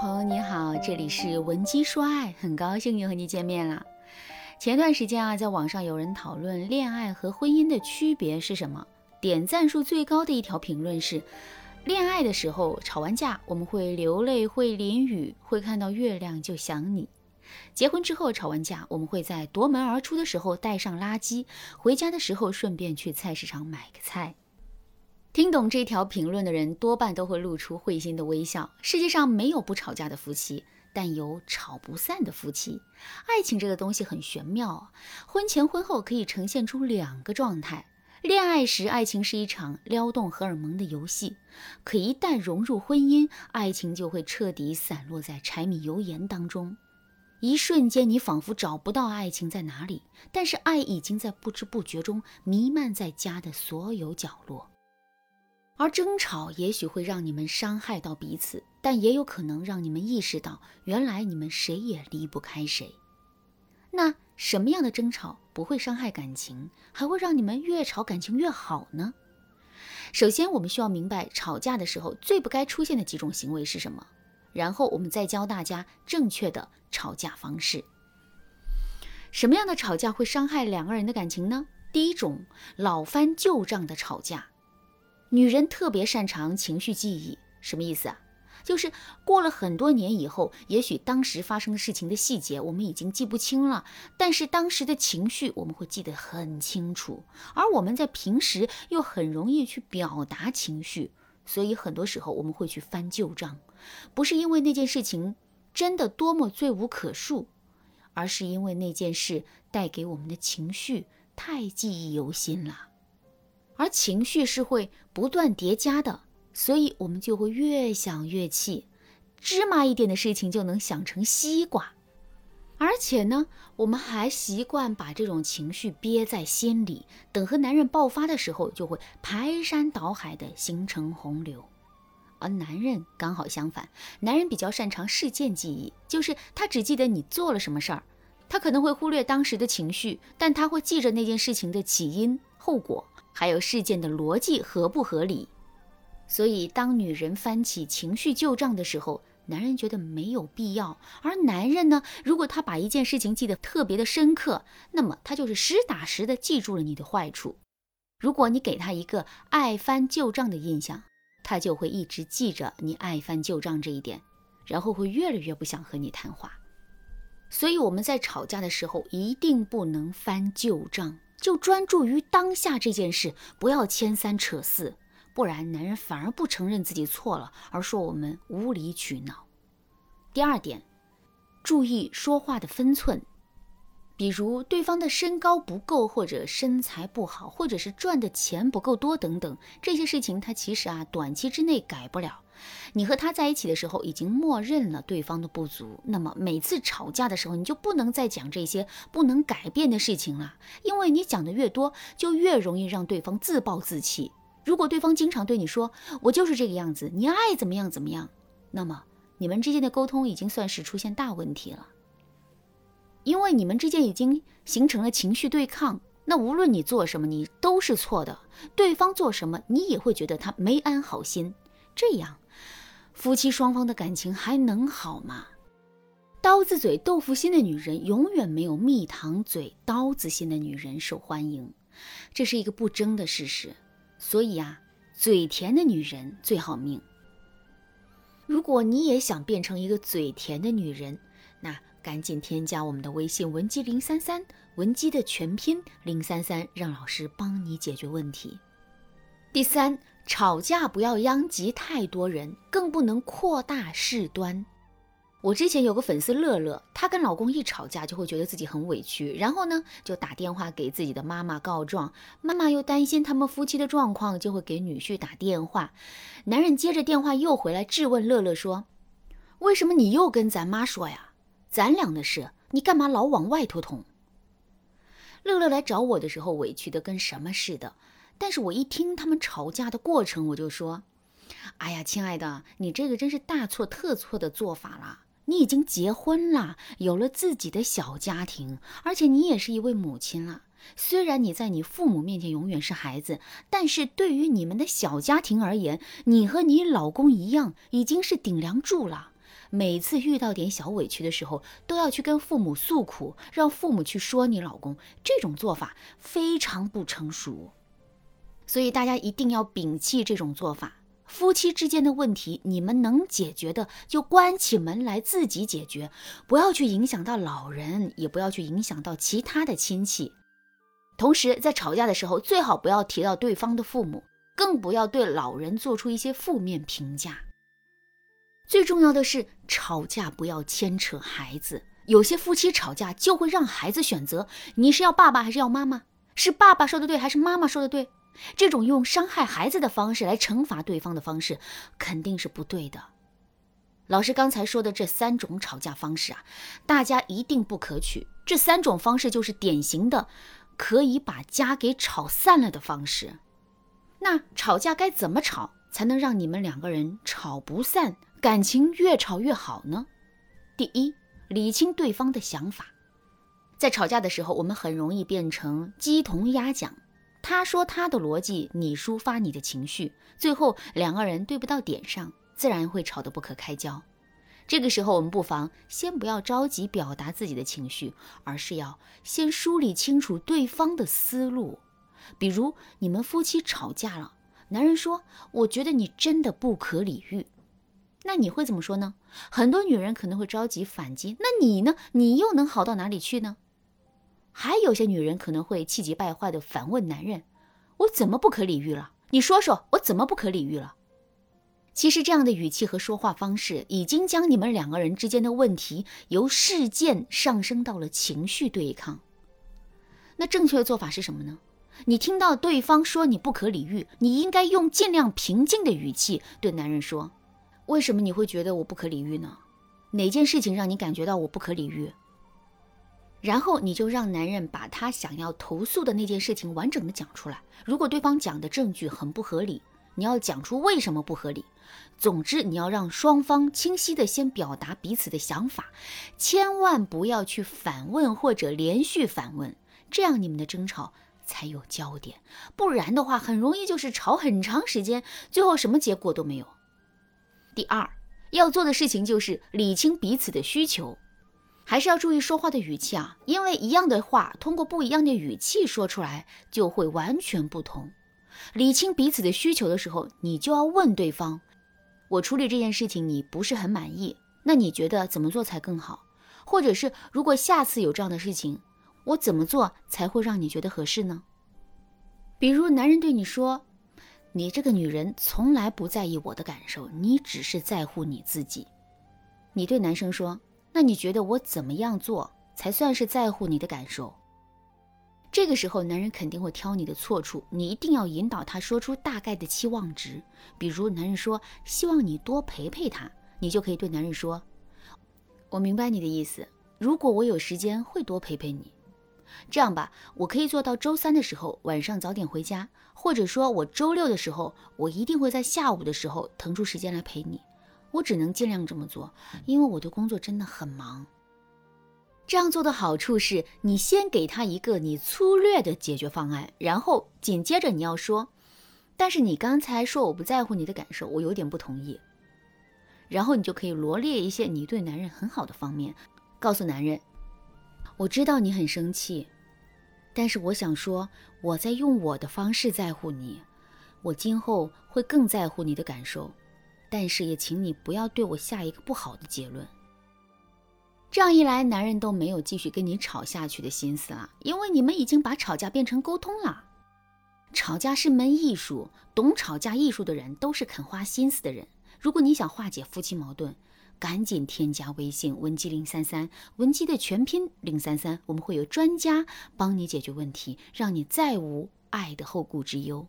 朋友你好，这里是文姬说爱，很高兴又和你见面了。前段时间啊，在网上有人讨论恋爱和婚姻的区别是什么，点赞数最高的一条评论是：恋爱的时候吵完架，我们会流泪，会淋雨，会看到月亮就想你；结婚之后吵完架，我们会在夺门而出的时候带上垃圾，回家的时候顺便去菜市场买个菜。听懂这条评论的人，多半都会露出会心的微笑。世界上没有不吵架的夫妻，但有吵不散的夫妻。爱情这个东西很玄妙啊，婚前婚后可以呈现出两个状态。恋爱时，爱情是一场撩动荷尔蒙的游戏；可一旦融入婚姻，爱情就会彻底散落在柴米油盐当中。一瞬间，你仿佛找不到爱情在哪里，但是爱已经在不知不觉中弥漫在家的所有角落。而争吵也许会让你们伤害到彼此，但也有可能让你们意识到，原来你们谁也离不开谁。那什么样的争吵不会伤害感情，还会让你们越吵感情越好呢？首先，我们需要明白吵架的时候最不该出现的几种行为是什么，然后我们再教大家正确的吵架方式。什么样的吵架会伤害两个人的感情呢？第一种，老翻旧账的吵架。女人特别擅长情绪记忆，什么意思啊？就是过了很多年以后，也许当时发生的事情的细节我们已经记不清了，但是当时的情绪我们会记得很清楚。而我们在平时又很容易去表达情绪，所以很多时候我们会去翻旧账，不是因为那件事情真的多么罪无可恕，而是因为那件事带给我们的情绪太记忆犹新了。而情绪是会不断叠加的，所以我们就会越想越气，芝麻一点的事情就能想成西瓜。而且呢，我们还习惯把这种情绪憋在心里，等和男人爆发的时候，就会排山倒海的形成洪流。而男人刚好相反，男人比较擅长事件记忆，就是他只记得你做了什么事儿，他可能会忽略当时的情绪，但他会记着那件事情的起因、后果。还有事件的逻辑合不合理？所以，当女人翻起情绪旧账的时候，男人觉得没有必要。而男人呢，如果他把一件事情记得特别的深刻，那么他就是实打实的记住了你的坏处。如果你给他一个爱翻旧账的印象，他就会一直记着你爱翻旧账这一点，然后会越来越不想和你谈话。所以，我们在吵架的时候一定不能翻旧账。就专注于当下这件事，不要牵三扯四，不然男人反而不承认自己错了，而说我们无理取闹。第二点，注意说话的分寸，比如对方的身高不够，或者身材不好，或者是赚的钱不够多等等，这些事情他其实啊短期之内改不了。你和他在一起的时候，已经默认了对方的不足，那么每次吵架的时候，你就不能再讲这些不能改变的事情了，因为你讲的越多，就越容易让对方自暴自弃。如果对方经常对你说“我就是这个样子，你爱怎么样怎么样”，那么你们之间的沟通已经算是出现大问题了，因为你们之间已经形成了情绪对抗。那无论你做什么，你都是错的；对方做什么，你也会觉得他没安好心。这样。夫妻双方的感情还能好吗？刀子嘴豆腐心的女人永远没有蜜糖嘴刀子心的女人受欢迎，这是一个不争的事实。所以啊，嘴甜的女人最好命。如果你也想变成一个嘴甜的女人，那赶紧添加我们的微信文姬零三三，文姬的全拼零三三，让老师帮你解决问题。第三。吵架不要殃及太多人，更不能扩大事端。我之前有个粉丝乐乐，她跟老公一吵架就会觉得自己很委屈，然后呢就打电话给自己的妈妈告状，妈妈又担心他们夫妻的状况，就会给女婿打电话。男人接着电话又回来质问乐乐说：“为什么你又跟咱妈说呀？咱俩的事，你干嘛老往外头捅？”乐乐来找我的时候，委屈的跟什么似的。但是我一听他们吵架的过程，我就说：“哎呀，亲爱的，你这个真是大错特错的做法了。你已经结婚了，有了自己的小家庭，而且你也是一位母亲了。虽然你在你父母面前永远是孩子，但是对于你们的小家庭而言，你和你老公一样，已经是顶梁柱了。每次遇到点小委屈的时候，都要去跟父母诉苦，让父母去说你老公，这种做法非常不成熟。所以大家一定要摒弃这种做法。夫妻之间的问题，你们能解决的就关起门来自己解决，不要去影响到老人，也不要去影响到其他的亲戚。同时，在吵架的时候，最好不要提到对方的父母，更不要对老人做出一些负面评价。最重要的是，吵架不要牵扯孩子。有些夫妻吵架就会让孩子选择，你是要爸爸还是要妈妈？是爸爸说的对还是妈妈说的对？这种用伤害孩子的方式来惩罚对方的方式，肯定是不对的。老师刚才说的这三种吵架方式啊，大家一定不可取。这三种方式就是典型的可以把家给吵散了的方式。那吵架该怎么吵才能让你们两个人吵不散，感情越吵越好呢？第一，理清对方的想法。在吵架的时候，我们很容易变成鸡同鸭讲。他说他的逻辑，你抒发你的情绪，最后两个人对不到点上，自然会吵得不可开交。这个时候，我们不妨先不要着急表达自己的情绪，而是要先梳理清楚对方的思路。比如你们夫妻吵架了，男人说：“我觉得你真的不可理喻。”那你会怎么说呢？很多女人可能会着急反击：“那你呢？你又能好到哪里去呢？”还有些女人可能会气急败坏地反问男人：“我怎么不可理喻了？你说说我怎么不可理喻了？”其实这样的语气和说话方式，已经将你们两个人之间的问题由事件上升到了情绪对抗。那正确的做法是什么呢？你听到对方说你不可理喻，你应该用尽量平静的语气对男人说：“为什么你会觉得我不可理喻呢？哪件事情让你感觉到我不可理喻？”然后你就让男人把他想要投诉的那件事情完整的讲出来。如果对方讲的证据很不合理，你要讲出为什么不合理。总之，你要让双方清晰的先表达彼此的想法，千万不要去反问或者连续反问，这样你们的争吵才有焦点。不然的话，很容易就是吵很长时间，最后什么结果都没有。第二，要做的事情就是理清彼此的需求。还是要注意说话的语气啊，因为一样的话，通过不一样的语气说出来就会完全不同。理清彼此的需求的时候，你就要问对方：我处理这件事情你不是很满意，那你觉得怎么做才更好？或者是如果下次有这样的事情，我怎么做才会让你觉得合适呢？比如男人对你说：“你这个女人从来不在意我的感受，你只是在乎你自己。”你对男生说。那你觉得我怎么样做才算是在乎你的感受？这个时候，男人肯定会挑你的错处，你一定要引导他说出大概的期望值。比如，男人说希望你多陪陪他，你就可以对男人说：“我明白你的意思，如果我有时间会多陪陪你。这样吧，我可以做到周三的时候晚上早点回家，或者说我周六的时候，我一定会在下午的时候腾出时间来陪你。”我只能尽量这么做，因为我的工作真的很忙。这样做的好处是，你先给他一个你粗略的解决方案，然后紧接着你要说：“但是你刚才说我不在乎你的感受，我有点不同意。”然后你就可以罗列一些你对男人很好的方面，告诉男人：“我知道你很生气，但是我想说，我在用我的方式在乎你，我今后会更在乎你的感受。”但是也请你不要对我下一个不好的结论。这样一来，男人都没有继续跟你吵下去的心思了，因为你们已经把吵架变成沟通了。吵架是门艺术，懂吵架艺术的人都是肯花心思的人。如果你想化解夫妻矛盾，赶紧添加微信文姬零三三，文姬的全拼零三三，我们会有专家帮你解决问题，让你再无爱的后顾之忧。